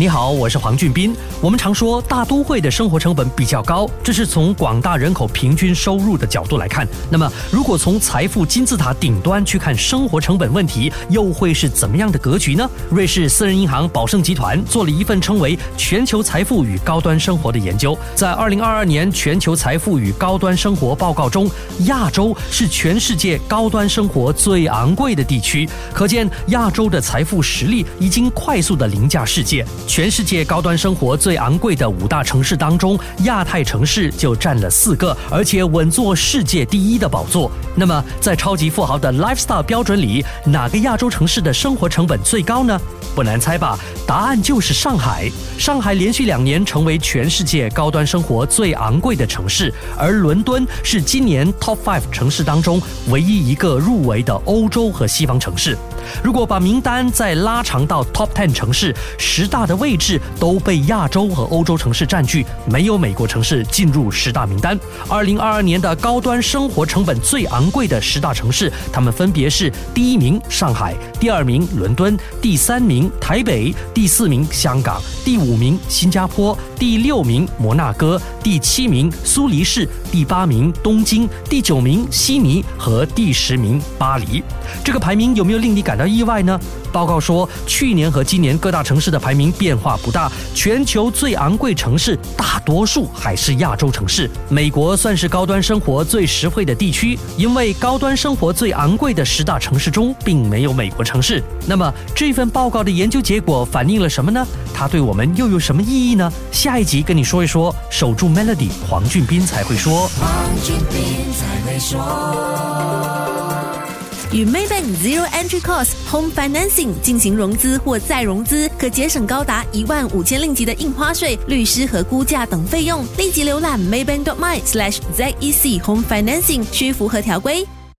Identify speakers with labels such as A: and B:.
A: 你好，我是黄俊斌。我们常说大都会的生活成本比较高，这是从广大人口平均收入的角度来看。那么，如果从财富金字塔顶端去看生活成本问题，又会是怎么样的格局呢？瑞士私人银行宝盛集团做了一份称为《全球财富与高端生活》的研究，在二零二二年全球财富与高端生活报告中，亚洲是全世界高端生活最昂贵的地区。可见，亚洲的财富实力已经快速的凌驾世界。全世界高端生活最昂贵的五大城市当中，亚太城市就占了四个，而且稳坐世界第一的宝座。那么，在超级富豪的 lifestyle 标准里，哪个亚洲城市的生活成本最高呢？不难猜吧？答案就是上海。上海连续两年成为全世界高端生活最昂贵的城市，而伦敦是今年 top five 城市当中唯一一个入围的欧洲和西方城市。如果把名单再拉长到 top ten 城市，十大的位置都被亚洲和欧洲城市占据，没有美国城市进入十大名单。二零二二年的高端生活成本最昂贵的十大城市，他们分别是：第一名上海，第二名伦敦，第三名台北，第四名香港，第五名新加坡，第六名摩纳哥，第七名苏黎世，第八名东京，第九名悉尼和第十名巴黎。这个排名有没有令你感到意外呢？报告说，去年和今年各大城市的排名变化不大，全球最昂贵城市大多数还是亚洲城市。美国算是高端生活最实惠的地区，因为高端生活最昂贵的十大城市中并没有美国城市。那么这份报告的研究结果反映了什么呢？它对我们又有什么意义呢？下一集跟你说一说。守住 Melody，黄俊斌才会说。
B: 与 Maybank Zero Entry Cost Home Financing 进行融资或再融资，可节省高达一万五千令吉的印花税、律师和估价等费用。立即浏览 Maybank.my/zec Home Financing，需符合条规。